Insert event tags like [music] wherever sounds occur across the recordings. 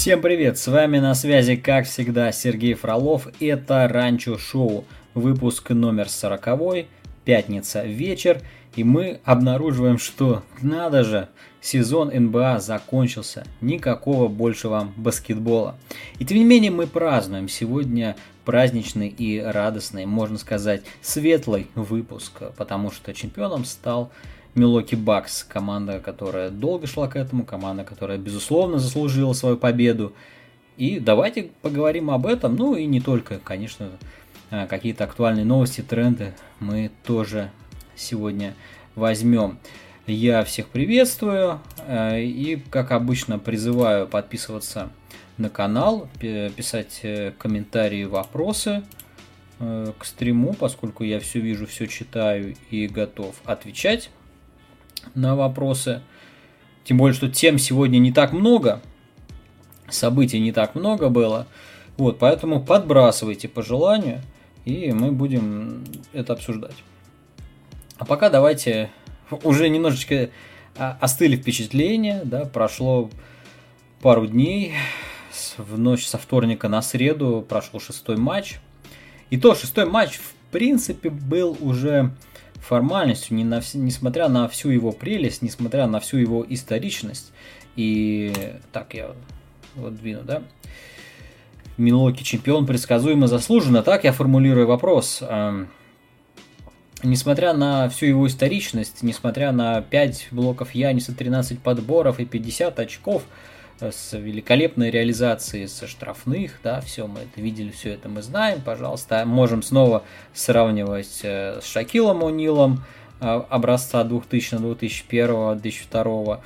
Всем привет, с вами на связи, как всегда, Сергей Фролов. Это Ранчо Шоу, выпуск номер 40, пятница вечер. И мы обнаруживаем, что, надо же, сезон НБА закончился. Никакого больше вам баскетбола. И тем не менее мы празднуем. Сегодня праздничный и радостный, можно сказать, светлый выпуск, потому что чемпионом стал Милоки Бакс, команда, которая долго шла к этому, команда, которая, безусловно, заслужила свою победу. И давайте поговорим об этом, ну и не только, конечно, а, какие-то актуальные новости, тренды мы тоже сегодня возьмем. Я всех приветствую а, и, как обычно, призываю подписываться на канал, писать э, комментарии, вопросы э, к стриму, поскольку я все вижу, все читаю и готов отвечать на вопросы. Тем более, что тем сегодня не так много, событий не так много было. Вот, поэтому подбрасывайте по желанию, и мы будем это обсуждать. А пока давайте уже немножечко а, остыли впечатления, да, прошло пару дней, в ночь со вторника на среду прошел шестой матч. И то шестой матч, в принципе, был уже формальностью, не на, несмотря на всю его прелесть, несмотря на всю его историчность. И так я вот двину, да? Милоки чемпион предсказуемо заслуженно, так я формулирую вопрос. Несмотря на всю его историчность, несмотря на 5 блоков Яниса, 13 подборов и 50 очков, с великолепной реализацией со штрафных, да, все мы это видели, все это мы знаем, пожалуйста, можем снова сравнивать э, с Шакилом Унилом э, образца 2000, 2001, 2002,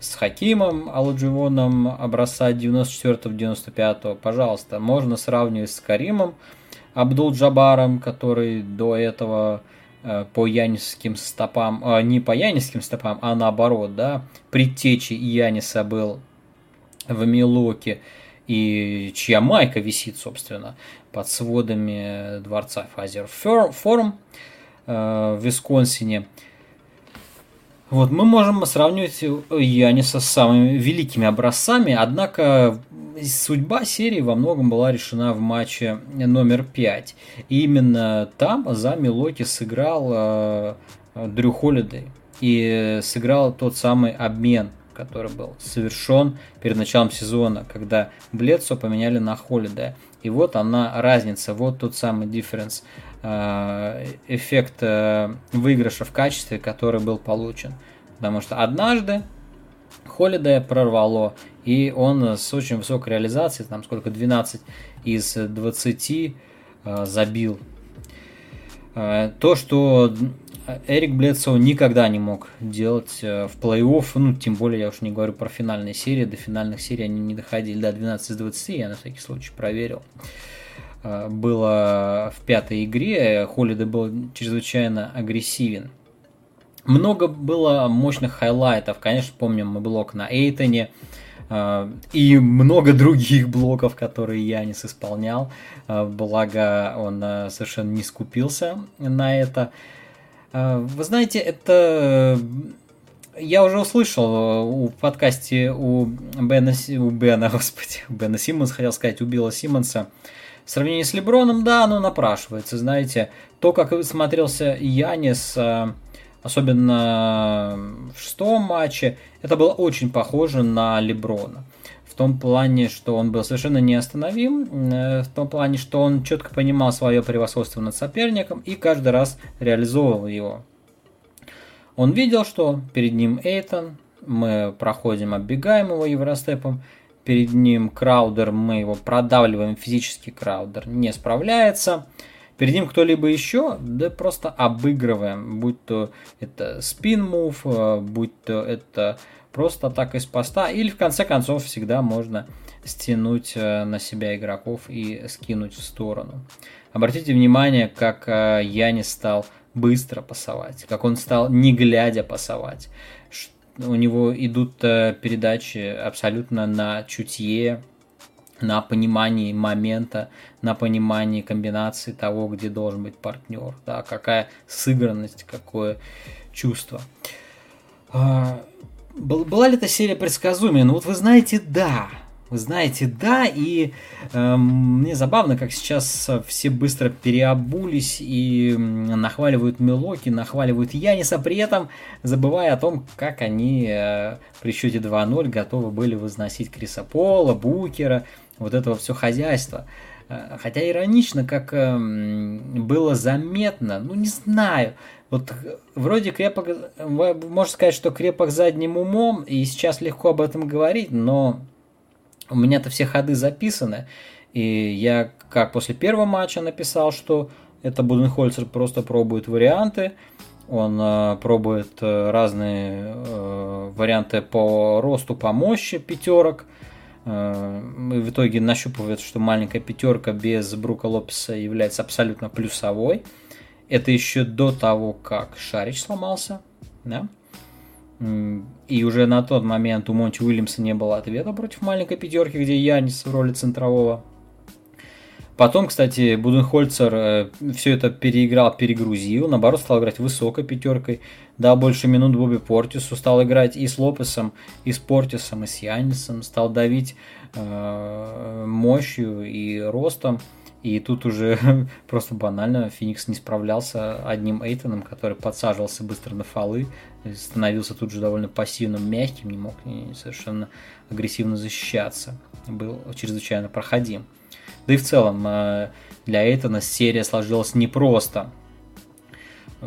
с Хакимом Алудживоном образца 94-95, пожалуйста, можно сравнивать с Каримом Абдул-Джабаром, который до этого э, по янисским стопам, не по янисским стопам, а наоборот, да, предтечи Яниса был в Милоке, и чья майка висит, собственно, под сводами дворца Fiserv Forum э, в Висконсине. Вот, мы можем сравнивать Яниса с самыми великими образцами, однако судьба серии во многом была решена в матче номер 5. И именно там за Милуоки сыграл э, Дрю Холидей и сыграл тот самый обмен который был совершен перед началом сезона, когда Бледсо поменяли на Холидея. И вот она разница, вот тот самый дифференс, э, эффект э, выигрыша в качестве, который был получен. Потому что однажды Холидея прорвало, и он с очень высокой реализацией, там сколько, 12 из 20 э, забил. То, что Эрик Бледсоу никогда не мог делать э, в плей-офф, ну, тем более, я уж не говорю про финальные серии, до финальных серий они не доходили, до 12 из 20, я на всякий случай проверил. Э, было в пятой игре, Холидей был чрезвычайно агрессивен. Много было мощных хайлайтов, конечно, помним мы блок на Эйтоне, э, и много других блоков, которые Янис исполнял. Благо, он совершенно не скупился на это. А, вы знаете, это я уже услышал в подкасте у Бена, у Бена, [laughs] господи, у Бена Симмонса, хотел сказать, у Билла Симмонса, в сравнении с Леброном, да, оно напрашивается, знаете, то, как смотрелся Янис, а, особенно в шестом матче, это было очень похоже на Леброна том плане, что он был совершенно неостановим, э, в том плане, что он четко понимал свое превосходство над соперником и каждый раз реализовывал его. Он видел, что перед ним Эйтон, мы проходим, оббегаем его евростепом, перед ним Краудер, мы его продавливаем физически, Краудер не справляется, перед ним кто-либо еще, да просто обыгрываем, будь то это спин-мув, э, будь то это просто так из поста, или в конце концов всегда можно стянуть э, на себя игроков и скинуть в сторону. Обратите внимание, как э, Яни стал быстро пасовать, как он стал не глядя пасовать. У него идут э, передачи абсолютно на чутье, на понимании момента, на понимании комбинации того, где должен быть партнер, да, какая сыгранность, какое чувство. Была ли эта серия предсказуемой? Ну вот вы знаете, да. Вы знаете, да, и э, мне забавно, как сейчас все быстро переобулись и нахваливают Милоки, нахваливают Яниса, при этом забывая о том, как они э, при счете 2-0 готовы были возносить Криса Пола, Букера, вот этого все хозяйство. Э, хотя иронично, как э, было заметно, ну не знаю, вот вроде крепок, можно сказать, что крепок задним умом, и сейчас легко об этом говорить, но у меня-то все ходы записаны, и я как после первого матча написал, что это Буденхольцер просто пробует варианты, он э, пробует э, разные э, варианты по росту, по мощи пятерок, э, в итоге нащупывает, что маленькая пятерка без Брука Лопеса является абсолютно плюсовой. Это еще до того, как Шарич сломался, да? И уже на тот момент у Монти Уильямса не было ответа против маленькой пятерки, где Янис в роли центрового. Потом, кстати, Буденхольцер э, все это переиграл, перегрузил, наоборот, стал играть высокой пятеркой, дал больше минут Бобби Портису, стал играть и с Лопесом, и с Портисом, и с Янисом, стал давить э, мощью и ростом. И тут уже [laughs] просто банально Феникс не справлялся одним Эйтоном, который подсаживался быстро на фолы, становился тут же довольно пассивным, мягким, не мог совершенно агрессивно защищаться. Был чрезвычайно проходим. Да и в целом э, для Эйтона серия сложилась непросто. Э,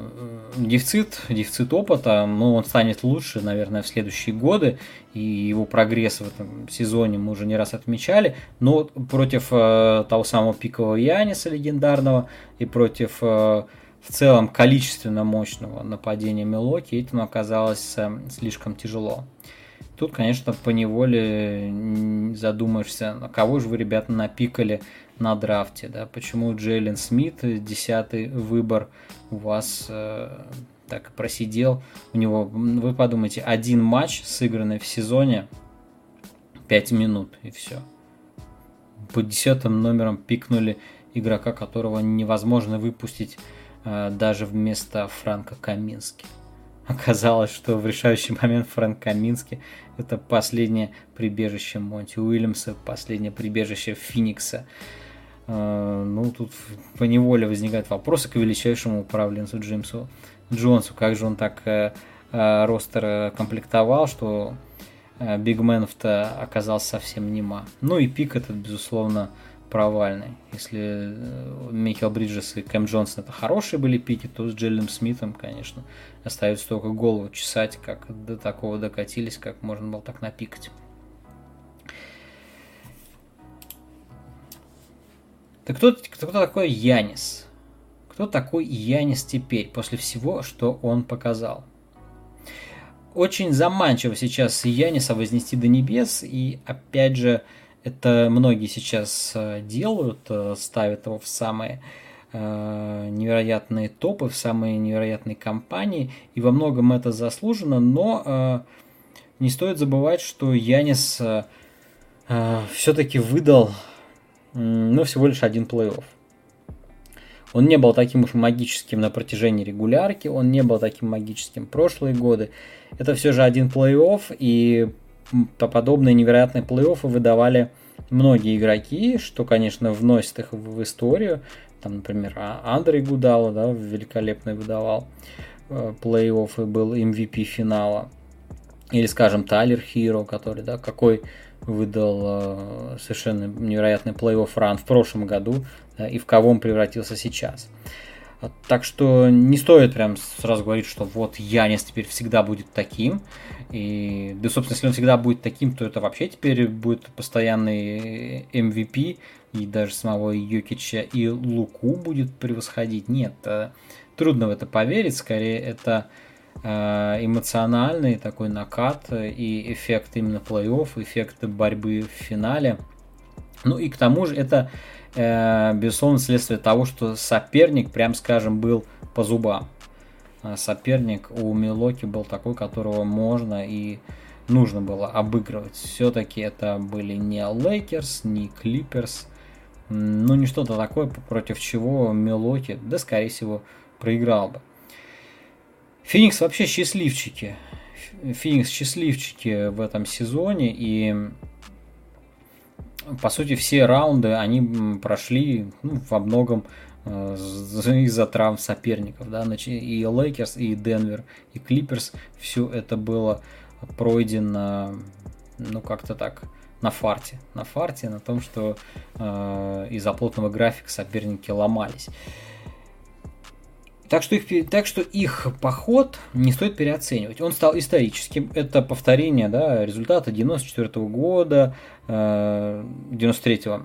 дефицит, дефицит опыта, но он станет лучше, наверное, в следующие годы, и его прогресс в этом сезоне мы уже не раз отмечали, но против э, того самого пикового Яниса легендарного и против э, в целом количественно мощного нападения Мелоки этому оказалось э, слишком тяжело. Тут, конечно, по неволе на кого же вы, ребята, напикали на драфте, да, почему Джейлен Смит, десятый выбор, у вас э, так просидел, у него, вы подумайте, один матч, сыгранный в сезоне, 5 минут и все. По десятым номерам пикнули игрока, которого невозможно выпустить э, даже вместо Франка Камински. Оказалось, что в решающий момент Фрэнк Камински это последнее прибежище Монти Уильямса, последнее прибежище Феникса. А, ну, тут по неволе возникают вопросы к величайшему управленцу Джеймсу Джонсу. Как же он так э, э, ростер комплектовал, что э, Бигменов-то оказался совсем нема. Ну и пик этот, безусловно, провальный. Если Михаил Бриджес и Кэм Джонсон это хорошие были пики, то с Джеллем Смитом, конечно, остается только голову чесать, как до такого докатились, как можно было так напикать. Так кто, кто такой Янис? Кто такой Янис теперь, после всего, что он показал? Очень заманчиво сейчас Яниса вознести до небес, и опять же, это многие сейчас э, делают, э, ставят его в самые э, невероятные топы, в самые невероятные компании, и во многом это заслужено, но не стоит забывать, что Янис все-таки выдал но всего лишь один плей-офф. Он не был таким уж магическим на протяжении регулярки, он не был таким магическим прошлые годы. Это все же один плей-офф, и подобные невероятные плей-оффы выдавали многие игроки, что, конечно, вносит их в историю. Там, например, а-, Андрей Гудало, да, великолепный выдавал э, плей-офф и был MVP финала. Или, скажем, Тайлер Хиро, который, да, какой выдал э, совершенно невероятный плей-офф ран в прошлом году да, и в кого он превратился сейчас. Так что не стоит прям сразу говорить, что вот Янис теперь всегда будет таким. И, да, собственно, если он всегда будет таким, то это вообще теперь будет постоянный MVP. И даже самого Йокича и Луку будет превосходить. Нет, э, трудно в это поверить. Скорее, это Э, эмоциональный такой накат и эффект именно плей-офф, эффект борьбы в финале. Ну и к тому же это, э, безусловно, следствие того, что соперник, прям скажем, был по зубам. А соперник у Милуоки был такой, которого можно и нужно было обыгрывать. Все-таки это были не Лейкерс, не Клиперс, ну не что-то такое, против чего Милуоки, да скорее всего, проиграл бы. Феникс вообще счастливчики. Феникс счастливчики в этом сезоне. И по сути, все раунды они прошли ну, во многом э, [laughs] из-за травм соперников. Да? И Лейкерс, и Денвер, и Клиперс, все это было пройдено, ну, как-то так, на фарте. На фарте, на том, что э, из-за плотного графика соперники ломались. Так что, их, так что их поход не стоит переоценивать. Он стал историческим. Это повторение да, результата 94 -го года, э, 93-го. Э,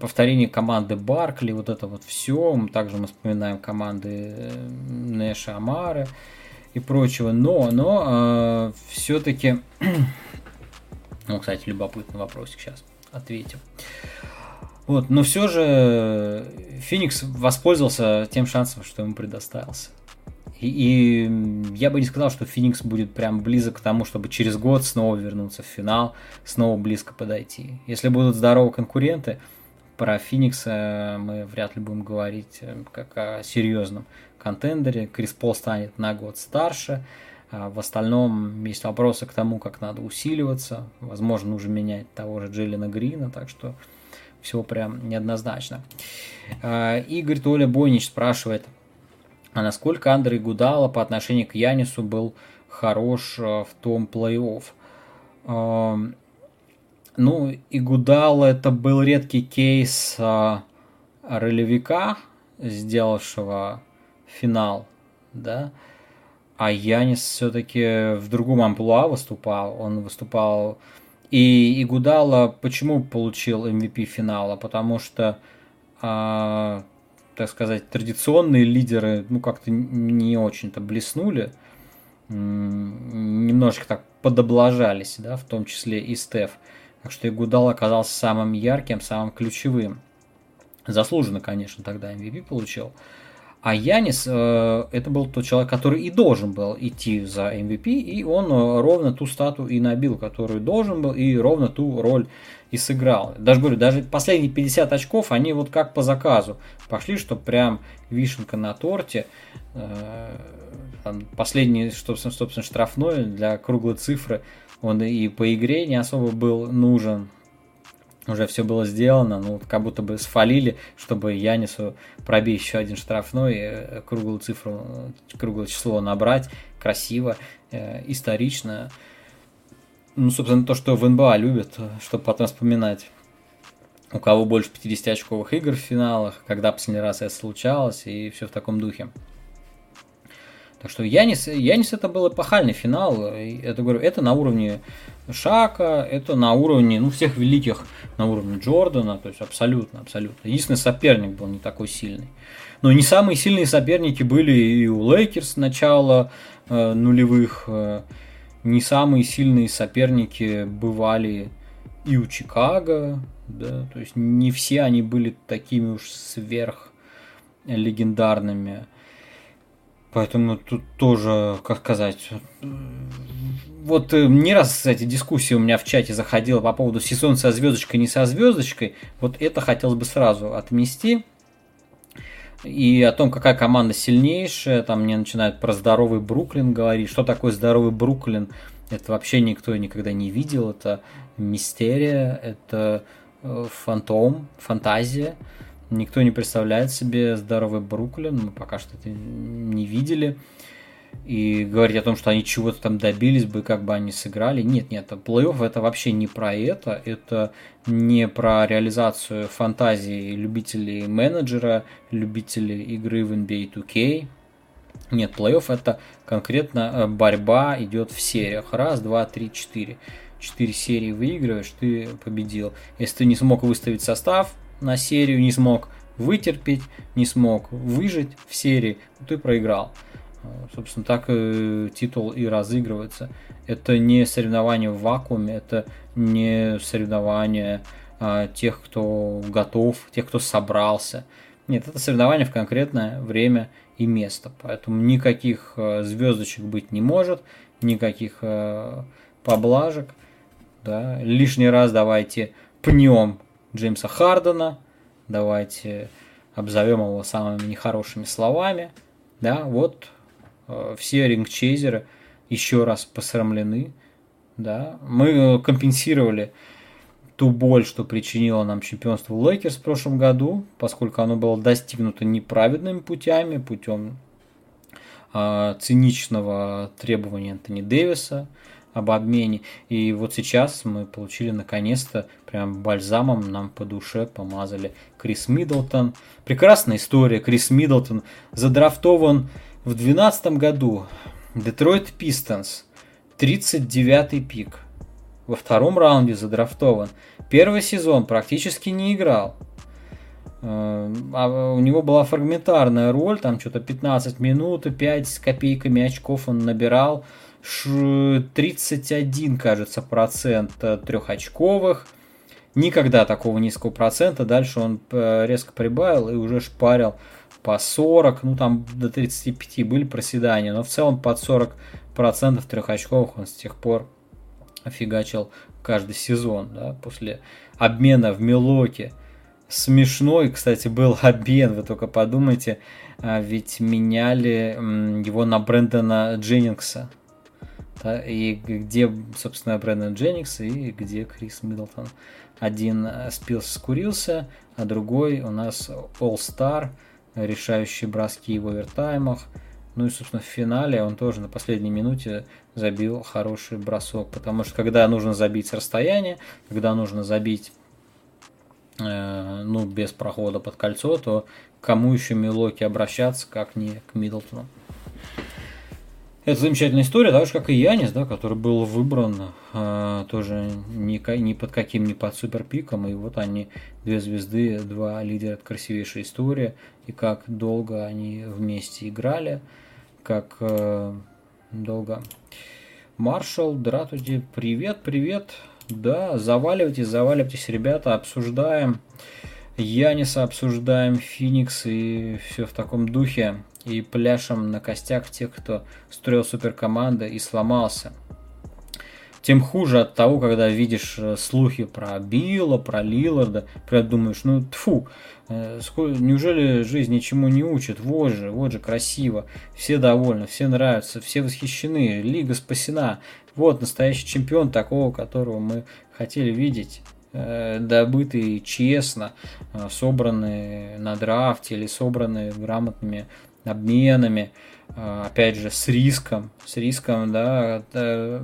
повторение команды Баркли, вот это вот все. Также мы вспоминаем команды э, Нэша Амары и прочего. Но, но э, все-таки... [clears throat] ну, кстати, любопытный вопросик сейчас ответим. Вот, но все же Феникс воспользовался тем шансом, что ему предоставился. И, и я бы не сказал, что Феникс будет прям близок к тому, чтобы через год снова вернуться в финал, снова близко подойти. Если будут здоровы конкуренты, про Феникса мы вряд ли будем говорить э, как о серьезном контендере. Крис Пол станет на год старше. А в остальном есть вопросы к тому, как надо усиливаться. Возможно, нужно менять того же Джиллина Грина, так что все прям неоднозначно. А, Игорь Толя Бойнич спрашивает, а насколько Андрей Гудала по отношению к Янису был хорош а, в том плей-офф? А, ну, и Гудала это был редкий кейс ролевика, сделавшего финал, да, а Янис все-таки в другом амплуа выступал. Он выступал и Игудала почему получил MVP финала? Потому что, а, так сказать, традиционные лидеры, ну, как-то не очень-то блеснули, немножечко так подоблажались, да, в том числе и Стеф. Так что Игудал оказался самым ярким, самым ключевым. Заслуженно, конечно, тогда MVP получил. А Янис э, это был тот человек, который и должен был идти за MVP, и он э, ровно ту стату и набил, которую должен был, и ровно ту роль и сыграл. Даже говорю, даже последние 50 очков, они вот как по заказу пошли, что прям вишенка на торте. Э, последний, собственно, штрафной для круглой цифры, он и по игре не особо был нужен, уже все было сделано, ну, как будто бы сфалили, чтобы Янису пробить еще один штрафной, э, круглую цифру, э, круглое число набрать, красиво, э, исторично. Ну, собственно, то, что в НБА любят, чтобы потом вспоминать. У кого больше 50 очковых игр в финалах, когда последний раз это случалось, и все в таком духе. Так что Янис, Янис это был эпохальный финал. Это, говорю, это на уровне Шака, это на уровне ну, всех великих, на уровне Джордана, то есть абсолютно, абсолютно. Единственный соперник был не такой сильный. Но не самые сильные соперники были и у Лейкерс начала э, нулевых, э, не самые сильные соперники бывали и у Чикаго, да, то есть не все они были такими уж сверх легендарными. Поэтому тут тоже, как сказать, вот э, не раз, кстати, дискуссия у меня в чате заходила по поводу сезон со звездочкой, не со звездочкой. Вот это хотелось бы сразу отмести. И о том, какая команда сильнейшая, там мне начинают про здоровый Бруклин говорить. Что такое здоровый Бруклин? Это вообще никто никогда не видел. Это мистерия, это э, фантом, фантазия. Никто не представляет себе здоровый Бруклин, мы пока что это не видели. И говорить о том, что они чего-то там добились бы, как бы они сыграли. Нет, нет, плей-офф это вообще не про это. Это не про реализацию фантазии любителей менеджера, любителей игры в NBA 2K. Нет, плей-офф это конкретно э, борьба идет в сериях. Раз, два, три, четыре. Четыре серии выигрываешь, ты победил. Если ты не смог выставить состав, на серию не смог вытерпеть, не смог выжить в серии, ты проиграл. Собственно, так и титул и разыгрывается. Это не соревнование в вакууме, это не соревнование а, тех, кто готов, тех, кто собрался. Нет, это соревнование в конкретное время и место. Поэтому никаких а, звездочек быть не может, никаких поблажек. Да. Лишний раз давайте пнем Джеймса Хардена, давайте обзовем его самыми нехорошими словами. Да, вот э, все рингчейзеры еще раз посрамлены. Да. Мы компенсировали ту боль, что причинило нам чемпионство Лейкерс в прошлом году, поскольку оно было достигнуто неправедными путями, путем э, циничного требования Антони Дэвиса об обмене. И вот сейчас мы получили наконец-то прям бальзамом нам по душе помазали Крис Миддлтон. Прекрасная история. Крис Миддлтон задрафтован в 2012 году. Детройт Пистонс. 39-й пик во втором раунде задрафтован. Первый сезон практически не играл. Э, а у него была фрагментарная роль, там что-то 15 минут, 5 с копейками очков он набирал. 31, кажется, процент трехочковых. Никогда такого низкого процента. Дальше он э, резко прибавил и уже шпарил по 40, ну там до 35 были проседания, но в целом под 40 процентов трехочковых он с тех пор офигачил каждый сезон, да, после обмена в Милоке. Смешной, кстати, был [laughs] обмен, вы только подумайте, а ведь меняли его на Брэндона Дженнингса. Да, и где, собственно, Брэндон Дженнингс и где Крис Миддлтон. Один спился, скурился, а другой у нас All-Star, решающие броски в овертаймах. Ну и, собственно, в финале он тоже на последней минуте забил хороший бросок. Потому что когда нужно забить с расстояния, когда нужно забить э, ну, без прохода под кольцо, то кому еще Милоки обращаться, как не к Миддлтону. Это замечательная история, так же как и Янис, да, который был выбран э, тоже ни, ни под каким, ни под суперпиком. И вот они, две звезды, два лидера, красивейшая история. И как долго они вместе играли, как э, долго. Маршал, Дратуди, привет, привет. Да, заваливайтесь, заваливайтесь, ребята, обсуждаем. Яниса обсуждаем, Феникс и все в таком духе и пляшем на костях тех, кто строил суперкоманды и сломался. Тем хуже от того, когда видишь э, слухи про Билла, про Лиларда, прям думаешь, ну тфу, э, неужели жизнь ничему не учит? Вот же, вот же красиво, все довольны, все нравятся, все восхищены, лига спасена. Вот настоящий чемпион такого, которого мы хотели видеть э, добытый честно, собранный на драфте или собранный грамотными обменами, а, опять же, с риском, с риском, да,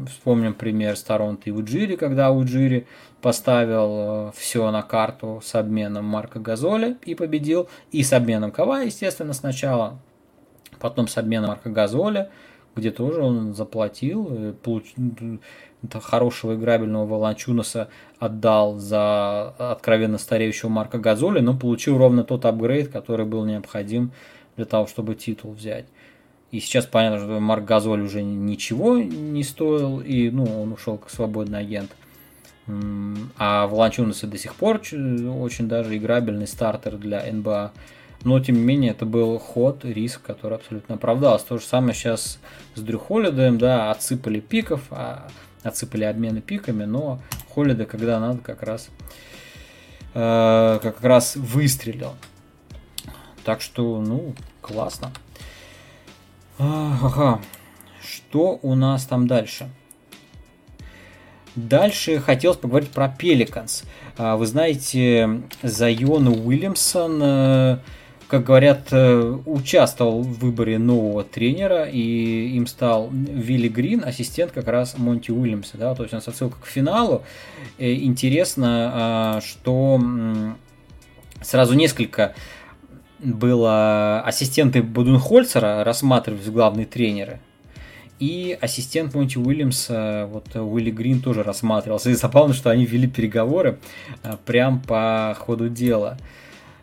вспомним пример с Торонто и Уджири, когда Уджири поставил э, все на карту с обменом Марка Газоли и победил, и с обменом Кава, естественно, сначала, потом с обменом Марка Газоли, где тоже он заплатил, получ... хорошего играбельного Волончунаса отдал за откровенно стареющего Марка Газоли, но получил ровно тот апгрейд, который был необходим для того, чтобы титул взять. И сейчас понятно, что Марк Газоль уже ничего не стоил, и ну, он ушел как свободный агент. А Волончунасы до сих пор очень даже играбельный стартер для НБА. Но, тем не менее, это был ход, риск, который абсолютно оправдался. То же самое сейчас с Дрю Холлидеем, да, отсыпали пиков, а, отсыпали обмены пиками, но Холлиде, когда надо, как раз, э, как раз выстрелил. Так что, ну, классно. Ага. Что у нас там дальше? Дальше хотелось поговорить про Пеликанс. Вы знаете, Зайон Уильямсон, э, как говорят, э, участвовал в выборе нового тренера, и им стал Вилли Грин, ассистент как раз Монти Уильямса. Да? То есть у нас отсылка к финалу. Э, интересно, а, что сразу несколько было ассистенты Буденхольцера рассматривались главные тренеры. И ассистент Монти Уильямса, вот Уилли Грин тоже рассматривался. И забавно, что они вели переговоры а, прям по ходу дела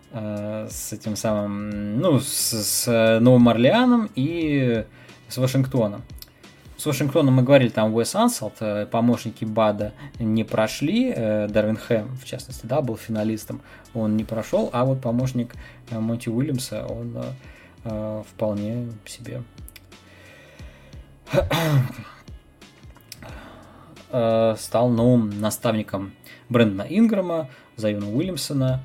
с этим самым, ну, с, с Новым Орлеаном и с Вашингтоном. С Вашингтоном мы говорили, там Уэс Ансалт, э, помощники Бада не прошли, э, Дарвин Хэм, в частности, да, был финалистом, он не прошел, а вот помощник э, Монти Уильямса, он вполне себе. Стал новым наставником Брэндона Инграма, Зайона Уильямсона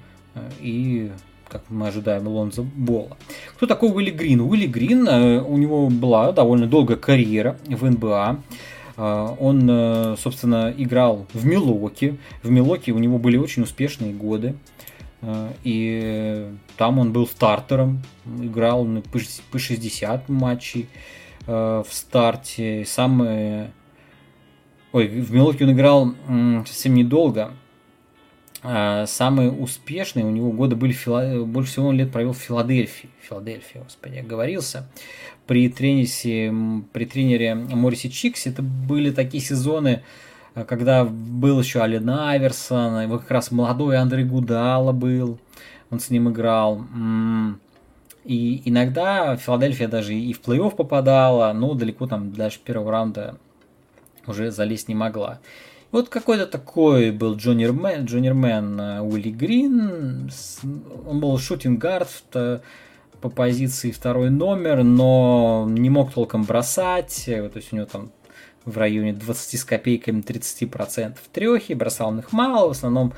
и как мы ожидаем, Лонзо Бола. Кто такой Уилли Грин? Уилли Грин, э, у него была довольно долгая карьера в НБА. Он, собственно, играл в Милоке. В Милоке у него были очень успешные годы. И там он был стартером, играл по 60 матчей в старте. Самые Ой, в Милоке он играл совсем недолго. А, самые успешные у него годы были, Фила... больше всего он лет провел в Филадельфии. Филадельфия, господи, оговорился. При, тренисе, при тренере Морисе Чиксе это были такие сезоны, а, когда был еще Ален Аверсон, его как раз молодой Андрей Гудала был, он с ним играл. И иногда Филадельфия даже и в плей-офф попадала, но далеко там даже первого раунда уже залезть не могла. Вот какой-то такой был джонермен, джонермен э, Уилли Грин. Он был шутингард по позиции второй номер, но не мог толком бросать. То есть у него там в районе 20 с копейками 30% трехи, бросал он их мало, в основном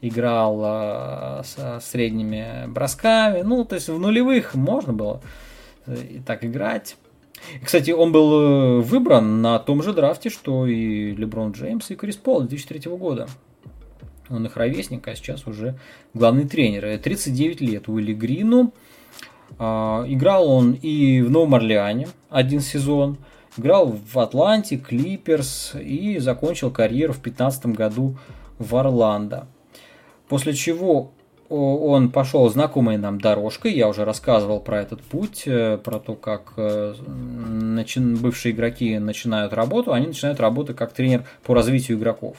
играл э, с средними бросками. Ну, то есть в нулевых можно было э, и так играть. Кстати, он был э, выбран на том же драфте, что и Леброн Джеймс и Крис Пол 2003 года. Он их ровесник, а сейчас уже главный тренер. 39 лет Уилли Грину. А, играл он и в Новом Орлеане один сезон. Играл в Атланте, Клиперс и закончил карьеру в 2015 году в Орландо. После чего он пошел знакомой нам дорожкой. Я уже рассказывал про этот путь, э, про то, как э, бывшие игроки начинают работу. Они начинают работать как тренер по развитию игроков.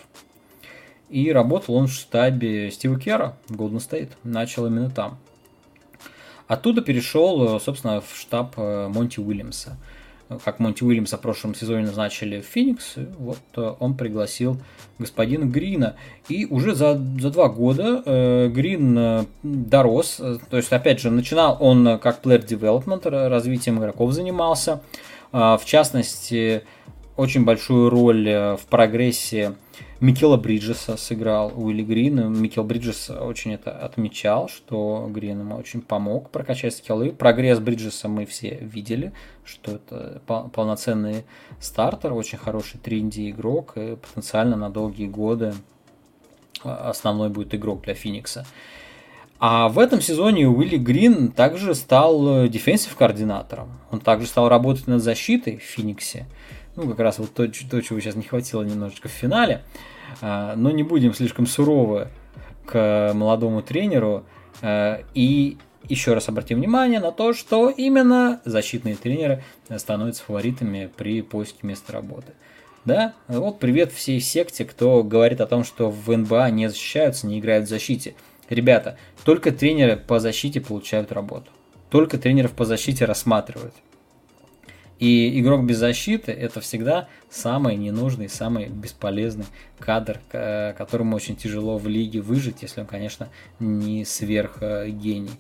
И работал он в штабе Стива Кера в Golden State. Начал именно там. Оттуда перешел, э, собственно, в штаб Монти Уильямса как Монти Уильямса в прошлом сезоне назначили в Феникс, вот э, он пригласил господина Грина. И уже за, за два года э, Грин э, дорос, э, то есть, опять же, начинал он как player development, развитием игроков занимался, э, в частности, очень большую роль э, в прогрессе Микела Бриджеса сыграл Уилли Грин. Микел Бриджес очень это отмечал, что Грин ему очень помог прокачать скиллы. Прогресс Бриджеса мы все видели, что это полноценный стартер, очень хороший тренди игрок и потенциально на долгие годы а, основной будет игрок для Феникса. А в этом сезоне Уилли Грин также стал дефенсив координатором. Он также стал работать над защитой в Фениксе ну, как раз вот то, то, чего сейчас не хватило немножечко в финале. А, но не будем слишком суровы к молодому тренеру. А, и еще раз обратим внимание на то, что именно защитные тренеры становятся фаворитами при поиске места работы. Да, вот привет всей секте, кто говорит о том, что в НБА не защищаются, не играют в защите. Ребята, только тренеры по защите получают работу. Только тренеров по защите рассматривают. И игрок без защиты это всегда самый ненужный, самый бесполезный кадр, которому очень тяжело в лиге выжить, если он, конечно, не сверхгений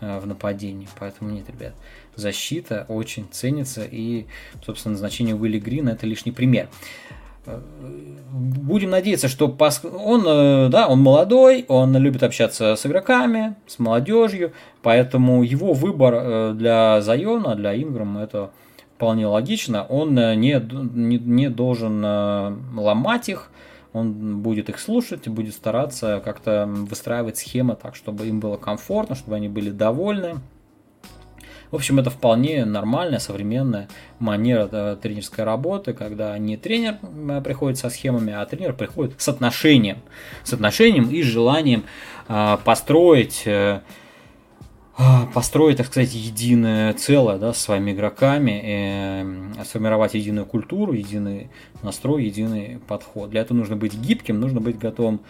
э, в нападении. Поэтому нет, ребят, защита очень ценится, и, собственно, назначение Уилли Грина это лишний пример. Э, будем надеяться, что он, э, да, он молодой, он любит общаться с игроками, с молодежью, поэтому его выбор для Зайона, для Инграма это вполне логично, он э, не, не, не должен э, ломать их, он будет их слушать, будет стараться как-то выстраивать схемы так, чтобы им было комфортно, чтобы они были довольны. В общем, это вполне нормальная, современная манера да, тренерской работы, когда не тренер э, приходит со схемами, а тренер приходит с отношением. С отношением и желанием э, построить э, построить, так сказать, единое целое да, с своими игроками, э, сформировать единую культуру, единый настрой, единый подход. Для этого нужно быть гибким, нужно быть готовым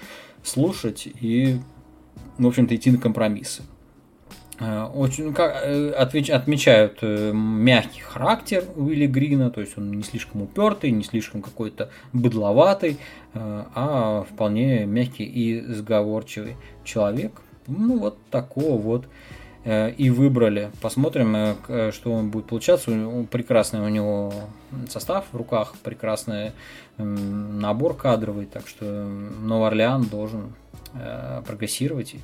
слушать и, в общем-то, идти на компромиссы. Э, очень, как, э, отвеч, отмечают э, мягкий характер Уилли Грина, то есть он не слишком упертый, не слишком какой-то быдловатый, а вполне мягкий и сговорчивый человек. Ну, вот такого вот и выбрали. Посмотрим, э, э, что он будет получаться. Прекрасный у него состав в руках, прекрасный набор кадровый, так что Новый Орлеан должен прогрессировать.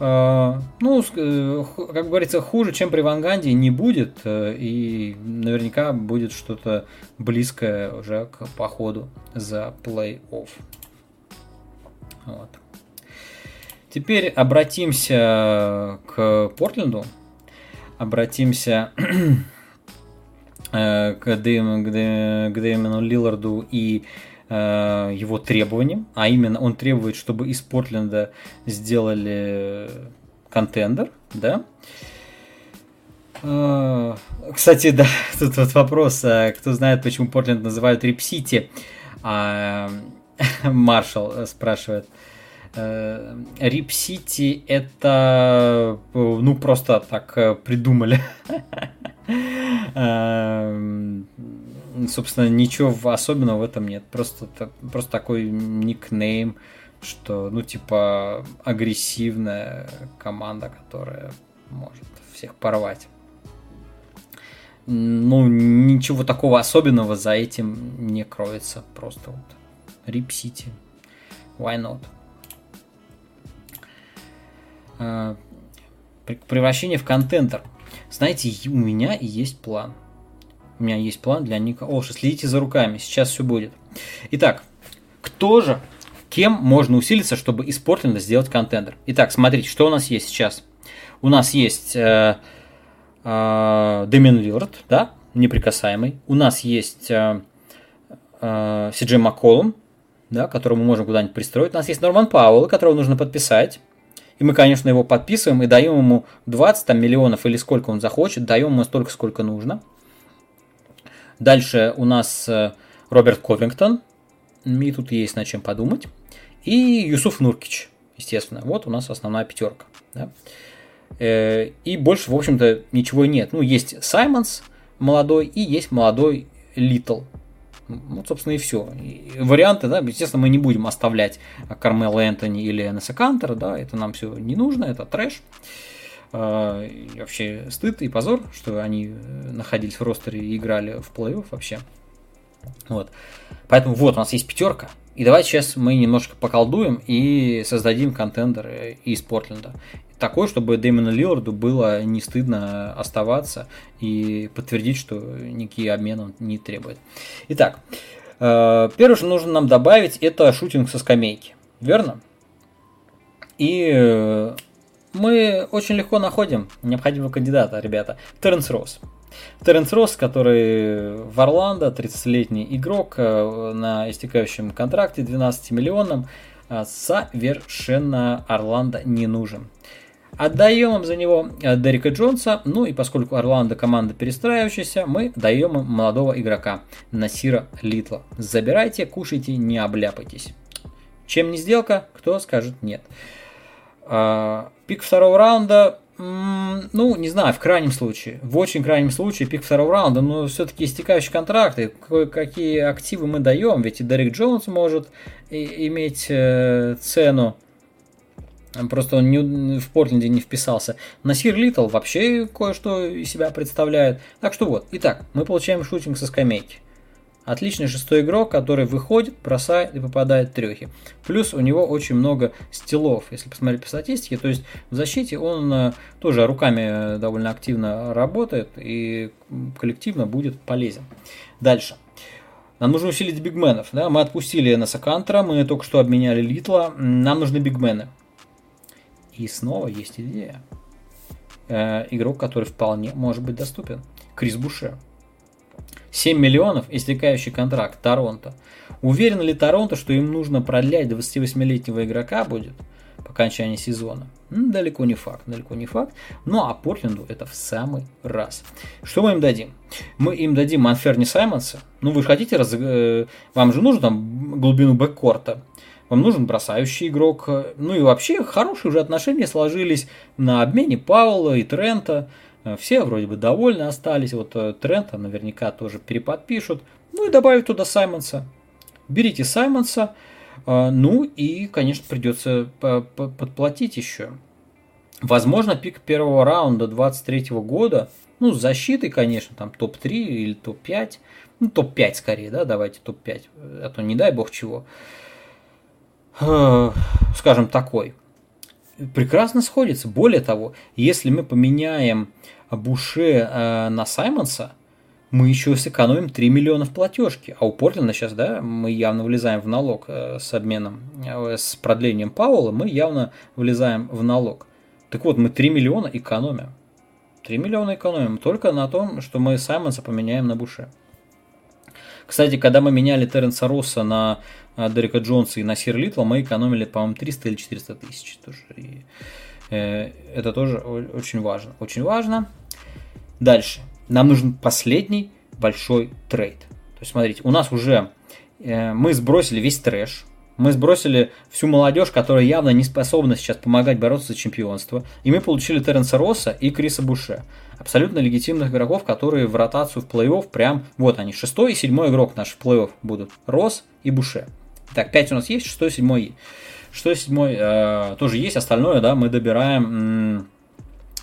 Э, ну, э, как говорится, хуже, чем при Ванганде не будет, э, и наверняка будет что-то близкое уже к походу за плей-офф. Вот. Теперь обратимся к Портленду, обратимся к Дэймону Лиларду и Э, его требованиям, а именно он требует, чтобы из Портленда сделали контендер, да. Э, кстати, да, [laughs] тут вот вопрос, а кто знает, почему Портленд называют Рип-Сити, а [laughs] Маршал спрашивает. Э, Рип-Сити это, ну, просто так придумали. [laughs] собственно, ничего особенного в этом нет. Просто, просто такой никнейм, что, ну, типа, агрессивная команда, которая может всех порвать. Ну, ничего такого особенного за этим не кроется. Просто вот Рип Сити. Why not? А, превращение в контентер. Знаете, у меня есть план. У меня есть план для Ника Олша. Следите за руками, сейчас все будет. Итак, кто же, кем можно усилиться, чтобы из Портленда сделать контендер? Итак, смотрите, что у нас есть сейчас. У нас есть э, э, Лилард, да, неприкасаемый. У нас есть э, э, Сиджей Макколум, да, которого мы можем куда-нибудь пристроить. У нас есть Норман Пауэлл, которого нужно подписать. И мы, конечно, его подписываем и даем ему 20 там, миллионов или сколько он захочет, даем ему столько, сколько нужно. Дальше у нас э, Роберт Ковингтон. И тут есть над чем подумать. И Юсуф Нуркич, естественно. Вот у нас основная пятерка. Да? Э, и больше, в общем-то, ничего нет. Ну, есть Саймонс молодой и есть молодой Литл. Вот, собственно, и все. И варианты, да, естественно, мы не будем оставлять Кармела Энтони или Энеса Кантера, да, это нам все не нужно, это трэш. А, и вообще стыд и позор, что они э, находились в ростере и играли в плей-офф вообще. Вот. Поэтому вот у нас есть пятерка. И давайте сейчас мы немножко поколдуем и создадим контендер из Портленда. Такой, чтобы Дэймону Лиларду было не стыдно оставаться и подтвердить, что никакие обмены он не требует. Итак, э, первое, что нужно нам добавить, это шутинг со скамейки. Верно? И мы очень легко находим необходимого кандидата, ребята. Теренс Росс. Теренс Росс, который в Орландо, 30-летний игрок э, на истекающем контракте 12 миллионам, э, совершенно Орландо не нужен. Отдаем им за него э, Дерека Джонса, ну и поскольку Орландо команда перестраивающаяся, мы даем им молодого игрока Насира Литла. Забирайте, кушайте, не обляпайтесь. Чем не сделка, кто скажет нет. А, пик второго раунда, ну, не знаю, в крайнем случае, в очень крайнем случае пик второго раунда, но все-таки истекающие контракты, какие активы мы даем, ведь и Дерек Джонс может иметь э, цену, Просто он не, в Портленде не вписался. Насир Литл вообще кое-что из себя представляет. Так что вот. Итак, мы получаем шутинг со скамейки. Отличный шестой игрок, который выходит, бросает и попадает трехи. Плюс у него очень много стилов, если посмотреть по статистике. То есть в защите он э, тоже руками э, довольно активно работает и коллективно будет полезен. Дальше. Нам нужно усилить бигменов. Да? Мы отпустили Энеса Кантера, мы только что обменяли Литла. Нам нужны бигмены. И снова есть идея. Э, игрок, который вполне может быть доступен. Крис Буше. 7 миллионов истекающий контракт Торонто. Уверен ли Торонто, что им нужно продлять 28-летнего игрока будет по окончании сезона? Ну, далеко не факт, далеко не факт. Ну а Портленду это в самый раз. Что мы им дадим? Мы им дадим Манферни Саймонса. Ну вы же хотите, раз... Э, вам же нужно там глубину бэккорта. Вам нужен бросающий игрок. Ну и вообще хорошие уже отношения сложились на обмене Паула и Трента. Э, все вроде бы довольны остались. Вот э, Трента наверняка тоже переподпишут. Ну и добавить туда Саймонса. Берите Саймонса. Э, ну и, конечно, придется подплатить еще. Возможно, пик первого раунда 23 года, ну, с защитой, конечно, там топ-3 или топ-5, ну, топ-5 скорее, да, давайте топ-5, а то не дай бог чего, скажем, такой. прекрасно сходится. Более того, если мы поменяем Буше э, на Саймонса, мы еще сэкономим 3 миллиона в платежке. А у Портленда сейчас, да, мы явно влезаем в налог э, с обменом, э, с продлением Пауэлла, мы явно влезаем в налог. Так вот, мы 3 миллиона экономим. 3 миллиона экономим только на том, что мы Саймонса поменяем на Буше. Кстати, когда мы меняли Терренса Росса на э, Дерека Джонса и на Сир Литла, мы экономили, по-моему, 300 или 400 тысяч. Тоже. И, э, это тоже очень важно. Очень важно. Дальше. Нам нужен последний большой трейд. То есть, смотрите, у нас уже э, мы сбросили весь трэш, мы сбросили всю молодежь, которая явно не способна сейчас помогать бороться за чемпионство. И мы получили Теренса Росса и Криса Буше. Абсолютно легитимных игроков, которые в ротацию в плей-офф прям... Вот они, шестой и седьмой игрок наш в плей-офф будут. Росс и Буше. Так, пять у нас есть, шестой, седьмой. Шестой, седьмой э, тоже есть. Остальное, да, мы добираем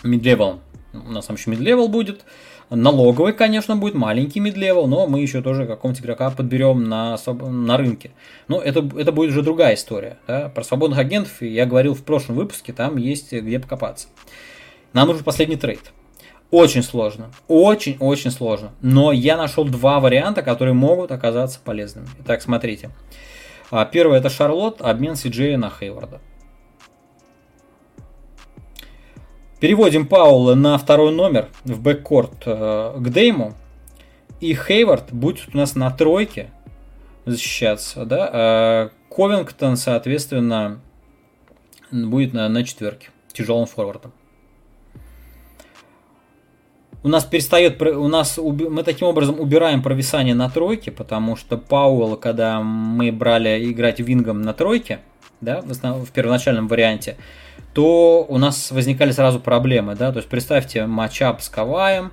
мидлевелом. У нас там еще мидлевел будет. Налоговый, конечно, будет маленький мидлевел, но мы еще тоже какого-нибудь игрока подберем на, на рынке. Но это, это будет уже другая история. Да? Про свободных агентов я говорил в прошлом выпуске, там есть где покопаться. Нам нужен последний трейд. Очень сложно. Очень-очень сложно. Но я нашел два варианта, которые могут оказаться полезными. Итак, смотрите. А, первый это Шарлот, обмен Сиджея на Хейварда. Переводим Паула на второй номер в бэккорт э, к Дейму. И Хейвард будет у нас на тройке защищаться. Да? А Ковингтон, соответственно, будет на, на четверке. Тяжелым форвардом. У нас перестает, у нас мы таким образом убираем провисание на тройке, потому что Пауэлл, когда мы брали играть вингом на тройке, да, в, основном, в первоначальном варианте, то у нас возникали сразу проблемы, да, то есть представьте матчап с Каваем,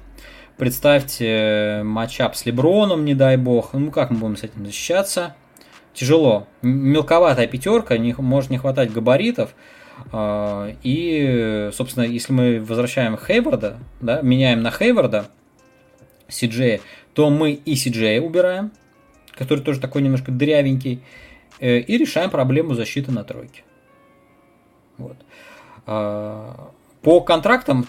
представьте матчап с Леброном, не дай бог, ну как мы будем с этим защищаться? Тяжело. Мелковатая пятерка, не, может не хватать габаритов, а, и, собственно, если мы возвращаем Хейварда, да, меняем на Хейварда Сиджея, то мы и Сиджея убираем, который тоже такой немножко дрявенький, э, и решаем проблему защиты на тройке. Вот. А, по контрактам,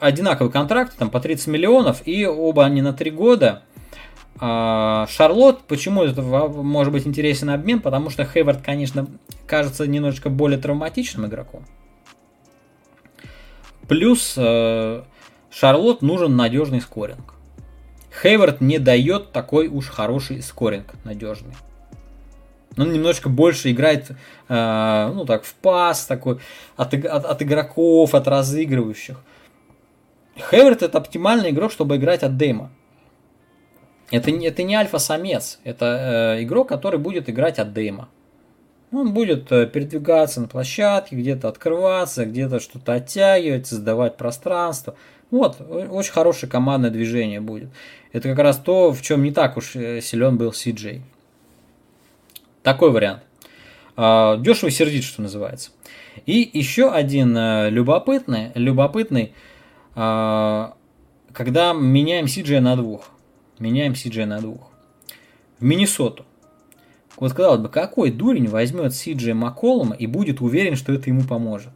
одинаковый контракт, там по 30 миллионов, и оба они на 3 года. А, Шарлот, почему это может быть интересен обмен? Потому что Хейвард, конечно, кажется немножечко более травматичным игроком. Плюс э, Шарлот нужен надежный скоринг. Хейвард не дает такой уж хороший скоринг надежный он немножко больше играет, э, ну так, в пас такой, от, от, от игроков, от разыгрывающих. Хеверт это оптимальный игрок, чтобы играть от Дейма. Это, это не альфа-самец, это э, игрок, который будет играть от Дейма. Он будет э, передвигаться на площадке, где-то открываться, где-то что-то оттягивать, создавать пространство. Вот, очень хорошее командное движение будет. Это как раз то, в чем не так уж э, силен был Си-Джей. Такой вариант. А, Дешево сердит, что называется. И еще один э, любопытный, любопытный, а, когда меняем CJ на двух. Меняем CJ на двух. В Миннесоту. Вот казалось бы, какой дурень возьмет CJ Макколума и будет уверен, что это ему поможет?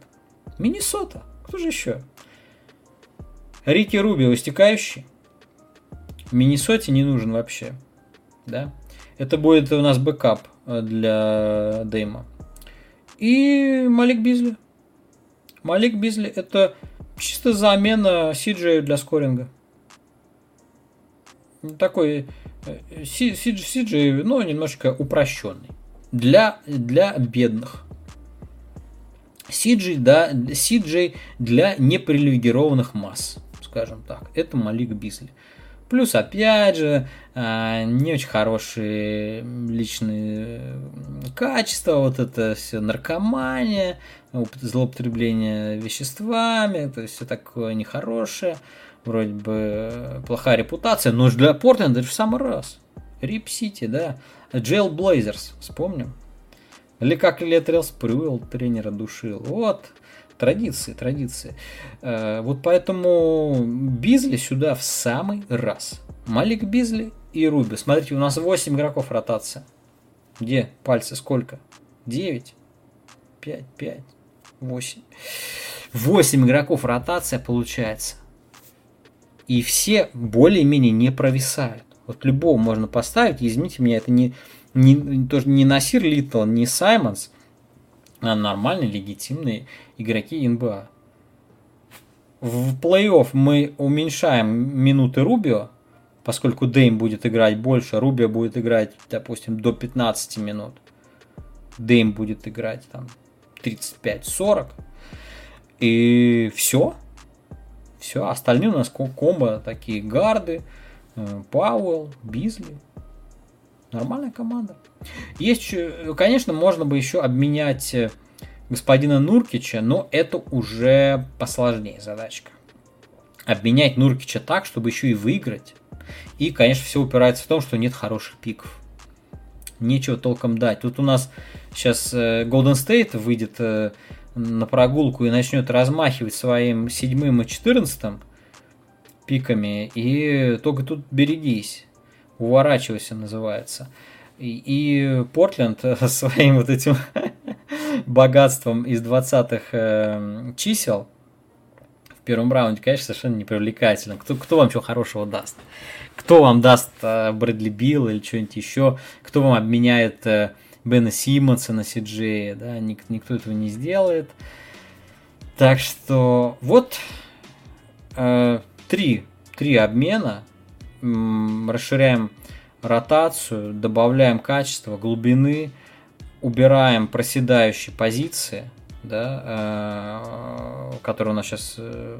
Миннесота. Кто же еще? Рики Рубио истекающий. В Миннесоте не нужен вообще. Да? Это будет у нас бэкап для Дейма. И Малик Бизли. Малик Бизли это чисто замена Сиджея для скоринга. Такой э, Сиджей, ну, немножко упрощенный. Для, для бедных. CJ, да, CJ для непривилегированных масс, скажем так. Это Малик Бизли. Плюс, опять же, а, не очень хорошие личные качества, вот это все наркомания, злоупотребление веществами, то есть все такое нехорошее, вроде бы плохая репутация, но для Портленда это в самый раз. Рип Сити, да. Джейл Блейзерс, вспомним. Или как Летрел Спрюэл тренера душил. Вот, Традиции, традиции. Э, вот поэтому Бизли сюда в самый раз. Малик Бизли и Руби. Смотрите, у нас 8 игроков ротация. Где пальцы? Сколько? 9? 5, 5. 8. 8 игроков ротация получается. И все более-менее не провисают. Вот любого можно поставить, извините меня, это не, не, тоже не Насир Литл, не Саймонс, нормальные, легитимные игроки НБА. В плей-офф мы уменьшаем минуты Рубио, поскольку Дейм будет играть больше, Рубио будет играть, допустим, до 15 минут. Дейм будет играть там 35-40. И все. Все. Остальные у нас комбо такие гарды. Э, Пауэлл, Бизли. Нормальная команда. Есть, конечно, можно бы еще обменять э, господина Нуркича, но это уже посложнее задачка. Обменять Нуркича так, чтобы еще и выиграть. И, конечно, все упирается в том, что нет хороших пиков. Нечего толком дать. Тут у нас сейчас э, Golden State выйдет на прогулку и начнет размахивать своим седьмым и четырнадцатым пиками, и только тут берегись, уворачивайся называется. И, и Портленд [laughs] своим вот этим [laughs] богатством из 20-х э, чисел в первом раунде, конечно, совершенно не привлекательно. Кто, кто вам что хорошего даст? Кто вам даст э, Брэдли Билл или что-нибудь еще? Кто вам обменяет э, Бена Симмонса на Сиджея, да, ник, никто этого не сделает. Так что вот э, три, три обмена, расширяем ротацию, добавляем качество, глубины, убираем проседающие позиции, да, э, которые у нас сейчас э,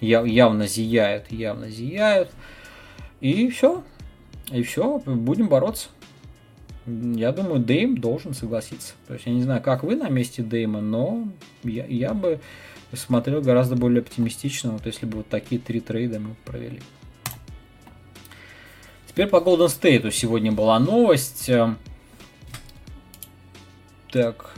явно зияют, явно зияют. И все. И все, будем бороться я думаю, Дейм должен согласиться. То есть я не знаю, как вы на месте Дейма, но я, я бы смотрел гораздо более оптимистично, вот если бы вот такие три трейда мы провели. Теперь по Golden State сегодня была новость. Так.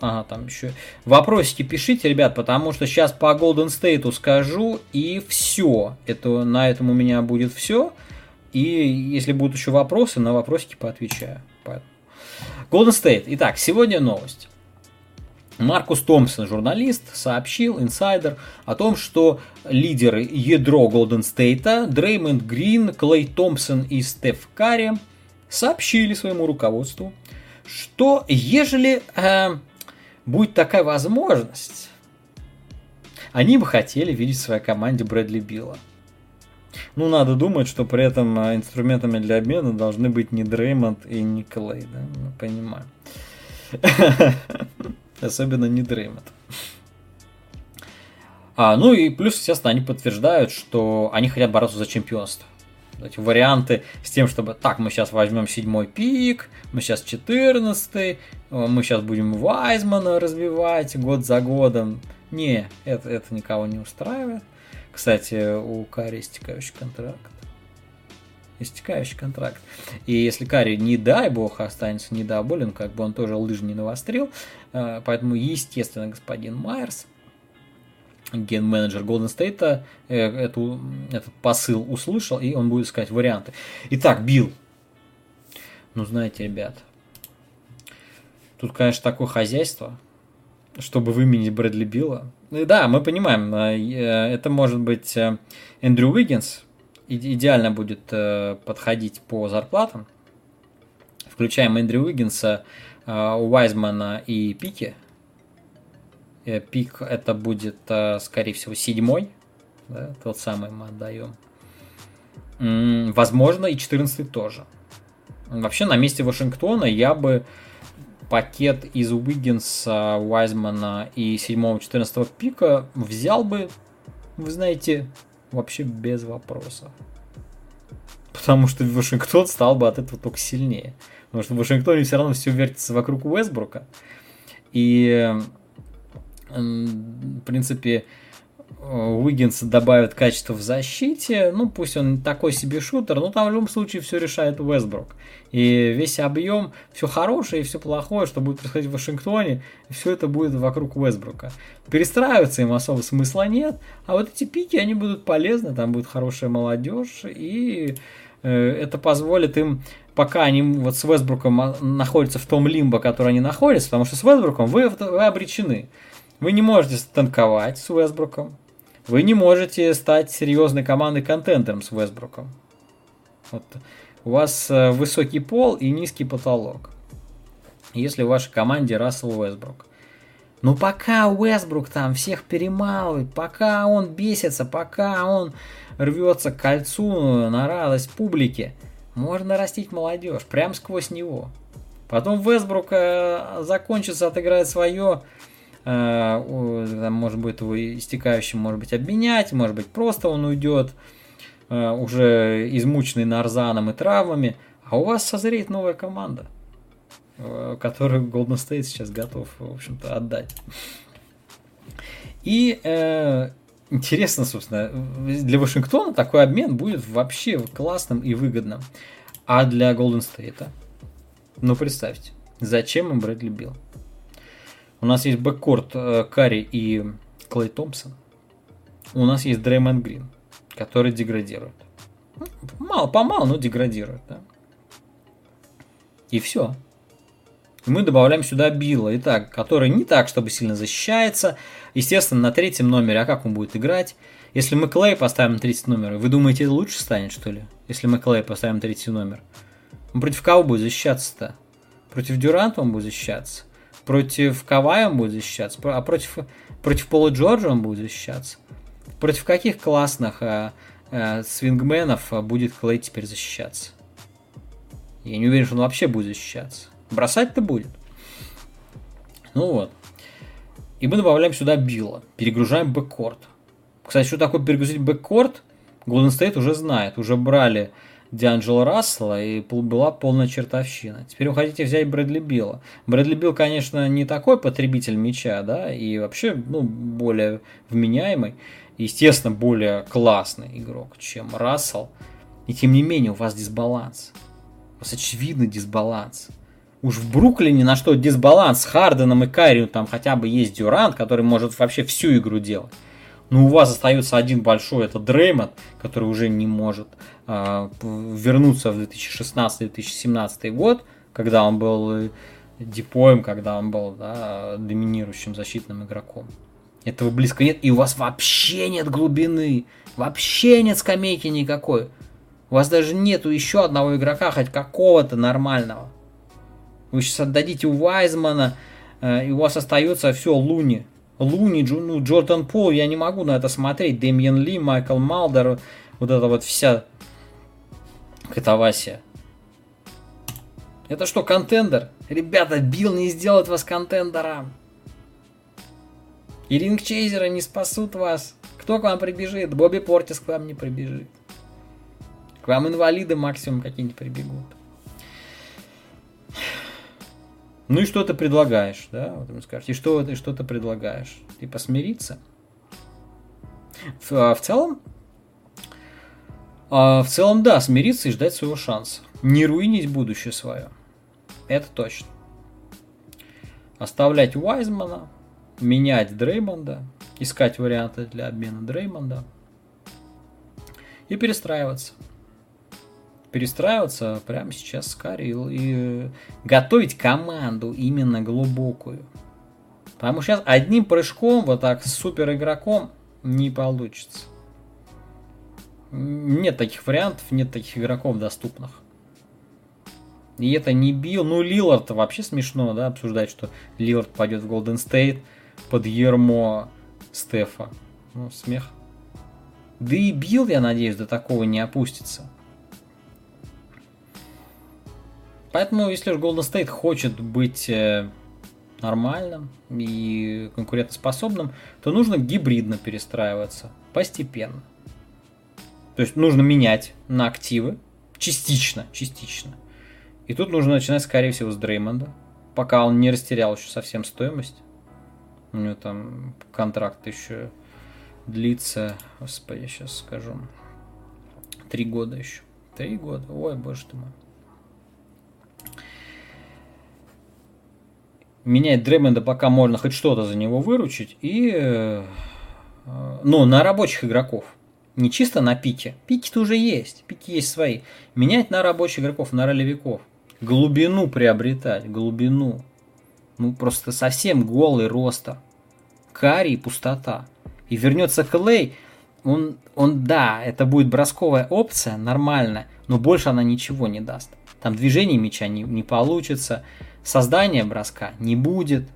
Ага, там еще. Вопросики пишите, ребят, потому что сейчас по Golden State скажу и все. Это, на этом у меня будет все. И если будут еще вопросы, на вопросики поотвечаю. Golden State. Итак, сегодня новость. Маркус Томпсон, журналист, сообщил, инсайдер, о том, что лидеры ядро Голден Стейта, Дреймонд Грин, Клей Томпсон и Стеф Карри сообщили своему руководству, что ежели э, будет такая возможность, они бы хотели видеть в своей команде Брэдли Билла. Ну, надо думать, что при этом а, инструментами для обмена должны быть не Дреймонд и не Клей, да? Мы понимаем. [laughs] Особенно не Дреймонд. А, ну и плюс, естественно, они подтверждают, что они хотят бороться за чемпионство. Эти варианты с тем, чтобы так, мы сейчас возьмем седьмой пик, мы сейчас четырнадцатый, мы сейчас будем Вайзмана развивать год за годом. Не, это, это никого не устраивает. Кстати, у Кари истекающий контракт. Истекающий контракт. И если Кари, не дай бог, останется недоволен, как бы он тоже лыжи не навострил, э, поэтому, естественно, господин Майерс, ген-менеджер Golden State, э, эту, этот посыл услышал, и он будет искать варианты. Итак, Билл. Ну, знаете, ребят, тут, конечно, такое хозяйство, чтобы выменить Брэдли Билла. Да, мы понимаем, э, э, это может быть э, Эндрю Уиггинс, идеально будет подходить по зарплатам. Включаем Эндрю Уиггинса, Уайзмана и Пики. Пик это будет, скорее всего, седьмой. Да, тот самый мы отдаем. Возможно, и 14 тоже. Вообще, на месте Вашингтона я бы пакет из Уиггинса, Уайзмана и 7-14 пика взял бы, вы знаете, вообще без вопросов. Потому что Вашингтон стал бы от этого только сильнее. Потому что в Вашингтоне все равно все вертится вокруг Уэсбрука. И, в принципе, Уиггинс добавит качество в защите, ну пусть он такой себе шутер, но там в любом случае все решает Уэсбрук. И весь объем, все хорошее и все плохое, что будет происходить в Вашингтоне, все это будет вокруг Уэсбрука. Перестраиваться им особо смысла нет, а вот эти пики, они будут полезны, там будет хорошая молодежь, и это позволит им пока они вот с Вестбруком а, находятся в том лимбо, который они находятся, потому что с Вестбруком вы, вы обречены. Вы не можете танковать с Вестбруком. Вы не можете стать серьезной командой контентером с Вестбруком. Вот. У вас э, высокий пол и низкий потолок. Если в вашей команде Рассел Уэсбрук. Но пока Уэсбрук там всех перемалывает, пока он бесится, пока он рвется к кольцу на радость публике, можно растить молодежь прям сквозь него. Потом Весбрук э, закончится, отыграет свое, э, может быть, его истекающим, может быть, обменять, может быть, просто он уйдет, э, уже измученный нарзаном и травмами, а у вас созреет новая команда, которую Golden State сейчас готов, в общем-то, отдать. И э, интересно, собственно, для Вашингтона такой обмен будет вообще классным и выгодным. А для Golden State? Ну, представьте, зачем им Брэдли Билл? У нас есть бэккорт э, Карри и Клей Томпсон. У нас есть Дреймонд Грин, который деградирует. Мало, помалу, но деградирует. Да? И все. Мы добавляем сюда Билла, итак, который не так, чтобы сильно защищается, Естественно, на третьем номере, а как он будет играть? Если мы Клей поставим на третий номер, вы думаете, это лучше станет, что ли? Если мы Клей поставим на третий номер. Он против кого будет защищаться-то? Против Дюранта он будет защищаться. Против Кавая он будет защищаться. А против, против Пола Джорджа он будет защищаться. Против каких классных а, а, свингменов будет Клей теперь защищаться? Я не уверен, что он вообще будет защищаться. Бросать-то будет. Ну вот. И мы добавляем сюда Билла. Перегружаем бэккорд. Кстати, что такое перегрузить бэккорд? Golden State уже знает. Уже брали Дианджело Рассела и была полная чертовщина. Теперь вы хотите взять Брэдли Билла. Брэдли Билл, конечно, не такой потребитель мяча, да, и вообще, ну, более вменяемый, естественно, более классный игрок, чем Рассел. И тем не менее, у вас дисбаланс. У вас очевидный дисбаланс. Уж в Бруклине на что дисбаланс с Харденом и Кайри, там хотя бы есть Дюрант, который может вообще всю игру делать. Но у вас остается один большой, это Дреймонд, который уже не может э, вернуться в 2016-2017 год, когда он был э, дипоем, когда он был да, доминирующим защитным игроком. Этого близко нет, и у вас вообще нет глубины, вообще нет скамейки никакой. У вас даже нету еще одного игрока, хоть какого-то нормального. Вы сейчас отдадите Уайзмана, э, и у вас остается все Луни. Луни, Джо, ну, Джордан Пол, я не могу на это смотреть. Дэмиен Ли, Майкл Малдер, вот эта вот вся катавасия. Это что, контендер? Ребята, Билл не сделает вас контендером. И рингчейзеры не спасут вас. Кто к вам прибежит? Бобби Портис к вам не прибежит. К вам инвалиды максимум какие-нибудь прибегут. Ну и что ты предлагаешь, да? Вот ему скажешь. И что ты что-то предлагаешь? Типа смириться? В, а, в целом, а, в целом, да, смириться и ждать своего шанса. Не руинить будущее свое. Это точно. Оставлять Уайзмана, менять Дреймонда, искать варианты для обмена Дреймонда и перестраиваться перестраиваться прямо сейчас с Карри и готовить команду именно глубокую. Потому что сейчас одним прыжком, вот так, с супер игроком не получится. Нет таких вариантов, нет таких игроков доступных. И это не бил. Ну, Лилард вообще смешно, да, обсуждать, что Лилард пойдет в Голден Стейт под ермо Стефа. Ну, смех. Да и Билл, я надеюсь, до такого не опустится. Поэтому, если уж Golden State хочет быть э, нормальным и конкурентоспособным, то нужно гибридно перестраиваться, постепенно. То есть нужно менять на активы, частично, частично. И тут нужно начинать, скорее всего, с Дреймонда, пока он не растерял еще совсем стоимость. У него там контракт еще длится, господи, сейчас скажу, три года еще. Три года, ой, боже ты мой. Менять Дремонда, пока можно хоть что-то за него выручить. И, э, ну, на рабочих игроков. Не чисто на пике. Пики-то уже есть. Пики есть свои. Менять на рабочих игроков, на ролевиков. Глубину приобретать. Глубину. Ну, просто совсем голый ростер. Кари и пустота. И вернется Клей, он, он, да, это будет бросковая опция, нормально, но больше она ничего не даст. Там движение мяча не, не получится, создание броска не будет.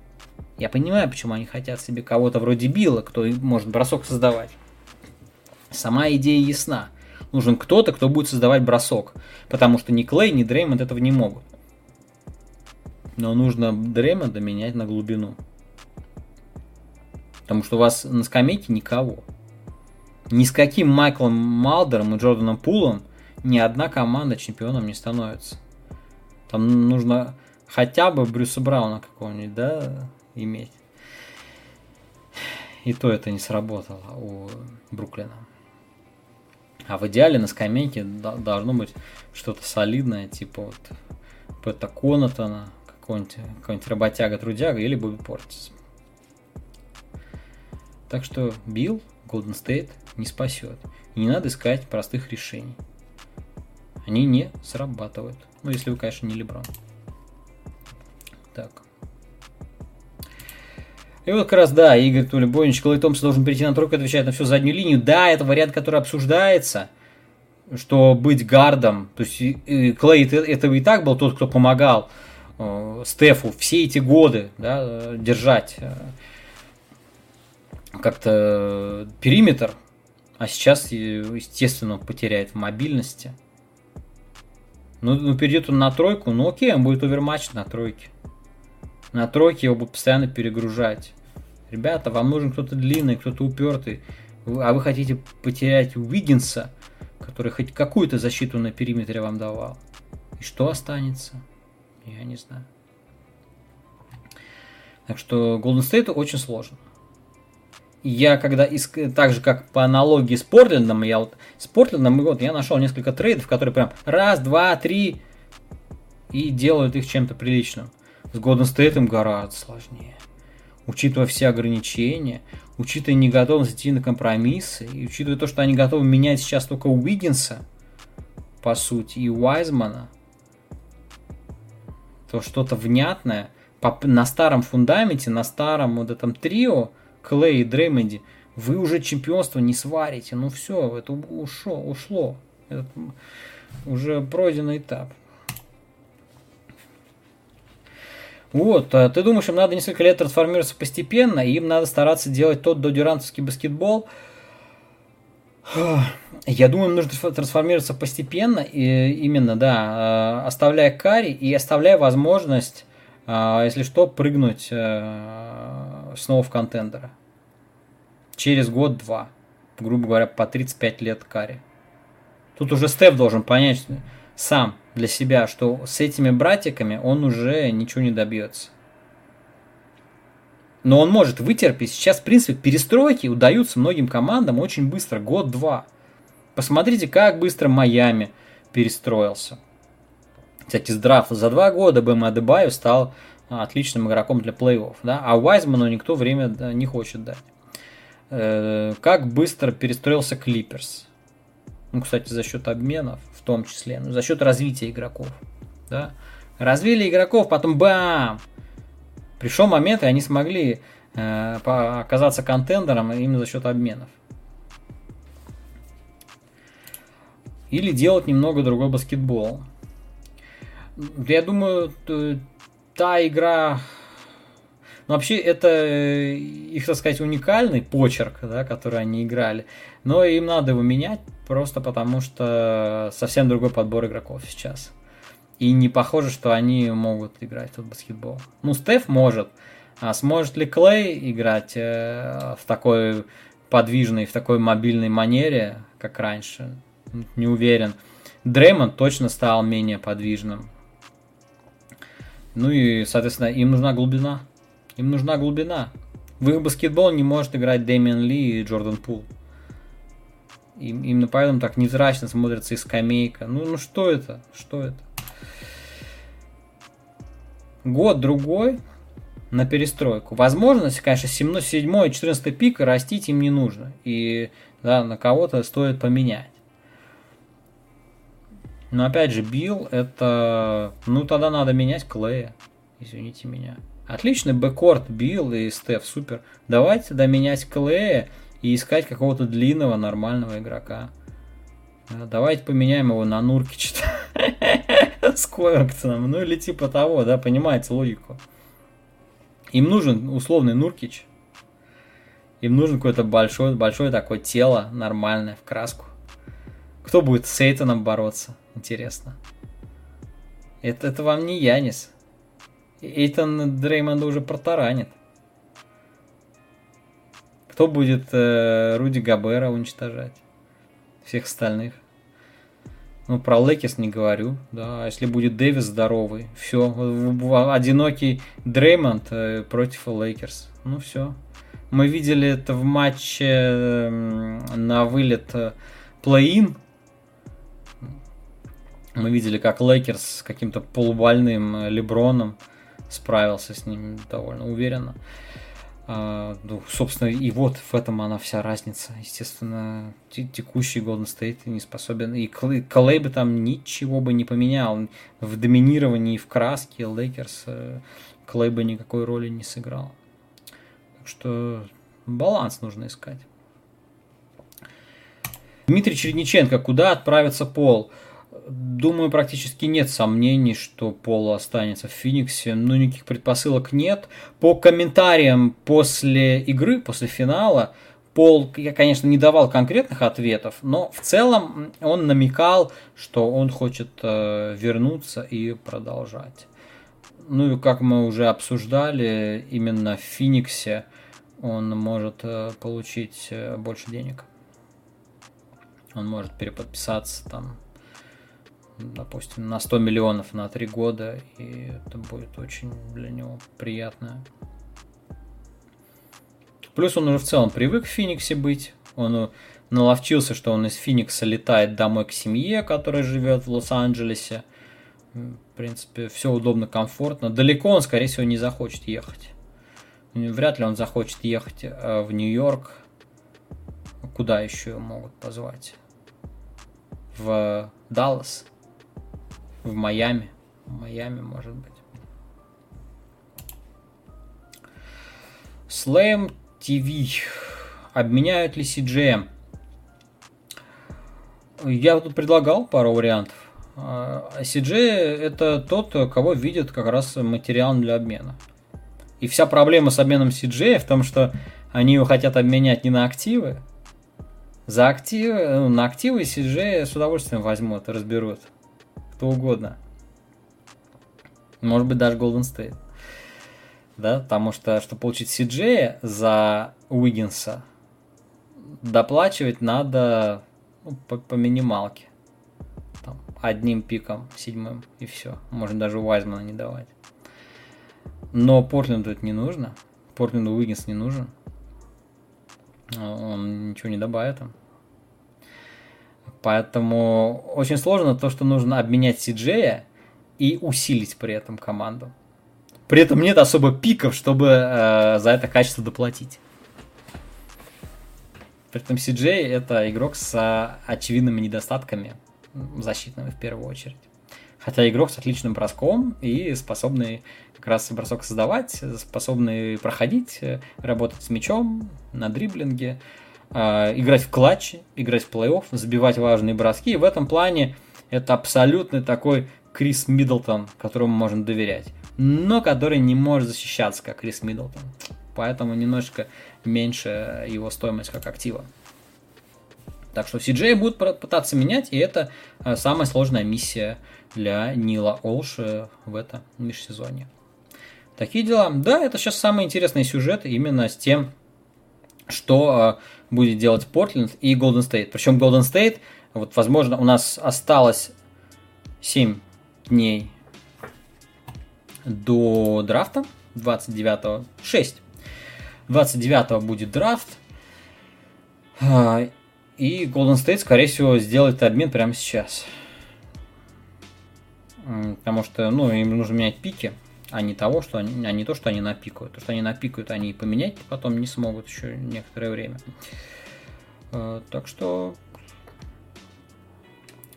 Я понимаю, почему они хотят себе кого-то вроде Билла, кто может бросок создавать. Сама идея ясна. Нужен кто-то, кто будет создавать бросок. Потому что ни Клей, ни Дреймонд этого не могут. Но нужно Дреймонда менять на глубину. Потому что у вас на скамейке никого. Ни с каким Майклом Малдером и Джорданом Пулом ни одна команда чемпионом не становится. Там нужно хотя бы Брюса Брауна какого-нибудь, да, иметь. И то это не сработало у Бруклина. А в идеале на скамейке должно быть что-то солидное, типа вот Пэта Конатона, какой-нибудь, какой-нибудь работяга-трудяга или Бобби Портис. Так что Билл, Golden State не спасет. И не надо искать простых решений. Они не срабатывают. Ну, если вы, конечно, не Леброн. Так. И вот как раз, да, Игорь Тулебойнич, Клей Томпсон должен перейти на тройку, отвечает на всю заднюю линию. Да, это вариант, который обсуждается, что быть гардом, то есть Клей этого и так был тот, кто помогал э, Стефу все эти годы да, держать э, как-то периметр, а сейчас, естественно, он потеряет в мобильности. Ну, ну, перейдет он на тройку, ну окей, он будет оверматч на тройке. На тройке его будут постоянно перегружать. Ребята, вам нужен кто-то длинный, кто-то упертый. А вы хотите потерять Уиггинса, который хоть какую-то защиту на периметре вам давал. И что останется? Я не знаю. Так что Golden State очень сложно я когда иск... так же как по аналогии с Портлендом, я вот с Портлендом вот я нашел несколько трейдов, которые прям раз, два, три и делают их чем-то приличным. С Golden State гораздо сложнее. Учитывая все ограничения, учитывая неготовность идти на компромиссы, и учитывая то, что они готовы менять сейчас только Уиггинса, по сути, и Уайзмана, то что-то внятное на старом фундаменте, на старом вот этом трио, Клей и Дреймонди, вы уже чемпионство не сварите. Ну все, это ушло, ушло. Это уже пройденный этап. Вот, а ты думаешь, им надо несколько лет трансформироваться постепенно, и им надо стараться делать тот додюрантовский баскетбол? Я думаю, им нужно трансформироваться постепенно, и именно, да, а, оставляя карри и оставляя возможность, если что, прыгнуть э, снова в контендера. Через год-два. Грубо говоря, по 35 лет карри. Тут уже Стеф должен понять сам для себя, что с этими братиками он уже ничего не добьется. Но он может вытерпеть. Сейчас, в принципе, перестройки удаются многим командам очень быстро, год-два. Посмотрите, как быстро Майами перестроился. Кстати, драфта за два года Бэм Адебайо стал отличным игроком для плей-офф, да, а Уайзману никто время не хочет дать. Э, как быстро перестроился Клиперс? Ну, кстати, за счет обменов в том числе, ну, за счет развития игроков, да. Развили игроков, потом бам! Пришел момент, и они смогли э, оказаться контендером именно за счет обменов. Или делать немного другой баскетбол. Я думаю, та игра... Ну, вообще, это э, их, так сказать, уникальный почерк, да, который они играли. Но им надо его менять, просто потому что совсем другой подбор игроков сейчас. И не похоже, что они могут играть в баскетбол. Ну, Стеф может. А сможет ли Клей играть э, в такой подвижной, в такой мобильной манере, как раньше? Не уверен. Дреймонд точно стал менее подвижным. Ну и, соответственно, им нужна глубина. Им нужна глубина. В их баскетбол не может играть Дэмиан Ли и Джордан Пул. Им, именно поэтому так невзрачно смотрится и скамейка. Ну, ну что это? Что это? Год другой на перестройку. Возможность, конечно, 7 и 14 пик растить им не нужно. И Да, на кого-то стоит поменять. Но опять же, Билл это... Ну, тогда надо менять Клея. Извините меня. Отличный бэкорд Билл и Стеф, супер. Давайте тогда менять Клея и искать какого-то длинного нормального игрока. Давайте поменяем его на Нуркич [laughs] с Ковингтоном. Ну или типа того, да, понимаете логику. Им нужен условный Нуркич. Им нужен какое-то большое, большое такое тело, нормальное, в краску. Кто будет с Эйтоном бороться? Интересно. Это, это вам не Янис. Эйтон Дреймонда уже протаранит. Кто будет э, Руди Габера уничтожать? Всех остальных. Ну, про Лейкерс не говорю. Да, а если будет Дэвис здоровый, все. Одинокий Дреймонд э, против Лейкерс. Ну, все. Мы видели это в матче на вылет э, плей-ин. Мы видели, как Лейкерс с каким-то полубольным э, Леброном справился с ним довольно уверенно. А, ну, собственно, и вот в этом она вся разница. Естественно, текущий Golden State не способен. И Клей бы там ничего бы не поменял. В доминировании, в краске Лейкерс э, Клей бы никакой роли не сыграл. Так что баланс нужно искать. Дмитрий Чередниченко, куда отправится Пол? Думаю, практически нет сомнений, что Пол останется в Фениксе. Ну, никаких предпосылок нет. По комментариям после игры, после финала, Пол, я, конечно, не давал конкретных ответов, но в целом он намекал, что он хочет э, вернуться и продолжать. Ну и как мы уже обсуждали, именно в Фениксе он может э, получить э, больше денег. Он может переподписаться там, допустим, на 100 миллионов на 3 года, и это будет очень для него приятно. Плюс он уже в целом привык в Фениксе быть. Он э, наловчился, что он из Феникса летает домой к семье, которая живет в Лос-Анджелесе. В принципе, все удобно, комфортно. Далеко он, скорее всего, не захочет ехать. Вряд ли он захочет ехать э, в Нью-Йорк. Куда еще могут позвать? В Даллас? В Майами? В Майами, может быть. Slam TV. Обменяют ли CGM? Я тут предлагал пару вариантов. CG а это тот, кого видят как раз материалом для обмена. И вся проблема с обменом CG в том, что они его хотят обменять не на активы. За активы, ну, на активы CG с удовольствием возьмут, разберут. Кто угодно. Может быть, даже Golden State. Да, потому что, чтобы получить CJ за Уиггинса, доплачивать надо ну, по, по минималке. Там, одним пиком, седьмым, и все. Можно даже Вайзмана не давать. Но Портленду это не нужно. Портленду Уиггинс не нужен. Он ничего не добавит им. Поэтому очень сложно то, что нужно обменять Сиджея и усилить при этом команду. При этом нет особо пиков, чтобы э, за это качество доплатить. При этом CJ это игрок с очевидными недостатками защитными в первую очередь. Хотя игрок с отличным броском и способный как раз бросок создавать, способный проходить, работать с мячом на дриблинге, э, играть в клатче, играть в плей-офф, забивать важные броски. И в этом плане это абсолютный такой Крис Миддлтон, которому можно доверять, но который не может защищаться, как Крис Миддлтон. Поэтому немножко меньше его стоимость как актива. Так что CJ будут пытаться менять, и это э, самая сложная миссия для Нила Олша в этом межсезонье. Такие дела. Да, это сейчас самый интересный сюжет именно с тем, что э, будет делать Портленд и Голден Стейт. Причем Голден Стейт, вот, возможно, у нас осталось 7 дней до драфта 29 6 29 будет драфт а, и Golden State, скорее всего, сделает обмен прямо сейчас. Потому что, ну, им нужно менять пики, а не того, что они, а не то, что они напикают. То, что они напикают, они поменять потом не смогут еще некоторое время. Э, так что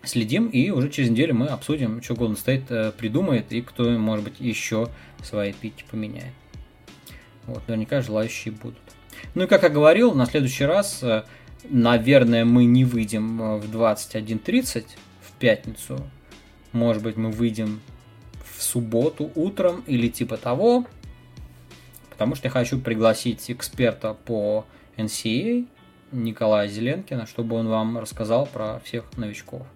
следим, и уже через неделю мы обсудим, что Golden State э, придумает, и кто, может быть, еще свои пики поменяет. Вот, наверняка желающие будут. Ну и как я говорил, на следующий раз, э, наверное, мы не выйдем в 21.30 в пятницу. Может быть, мы выйдем в субботу утром или типа того. Потому что я хочу пригласить эксперта по NCAA, Николая Зеленкина, чтобы он вам рассказал про всех новичков.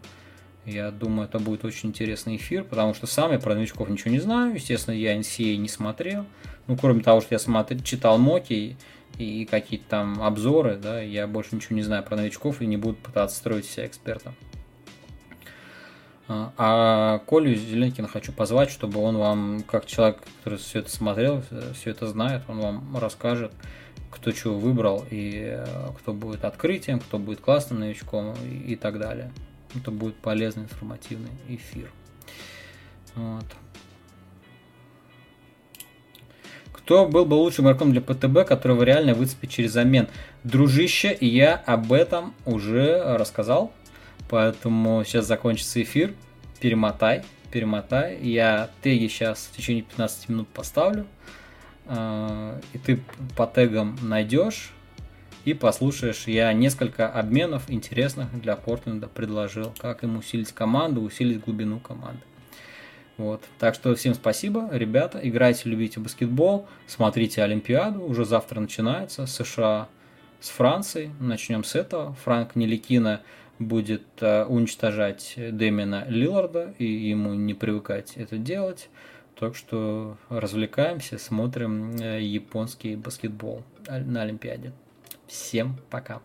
Я думаю, это будет очень интересный эфир, потому что сам я про новичков ничего не знаю. Естественно, я NCA не смотрел. Ну, кроме того, что я смотрел, читал моки и, и какие-то там обзоры, да, я больше ничего не знаю про новичков и не буду пытаться строить себя экспертом. А, а Колю Зеленкина хочу позвать, чтобы он вам, как человек, который все это смотрел, все это знает, он вам расскажет, кто чего выбрал и э, кто будет открытием, кто будет классным новичком и, так далее. Это будет полезный информативный эфир. Вот. Кто был бы лучшим игроком для ПТБ, которого реально выцепить через замен? Дружище, я об этом уже рассказал. Поэтому сейчас закончится эфир. Перемотай, перемотай. Я теги сейчас в течение 15 минут поставлю. А, и ты по тегам найдешь и послушаешь. Я несколько обменов интересных для Портленда предложил, как им усилить команду, усилить глубину команды. Вот. Так что всем спасибо, ребята. Играйте, любите баскетбол, смотрите Олимпиаду. Уже завтра начинается. США с Францией. Начнем с этого. Франк Неликина будет э, уничтожать Дэмина Лиларда, и ему не привыкать это делать. Так что развлекаемся, смотрим э, японский баскетбол на Олимпиаде. Всем пока.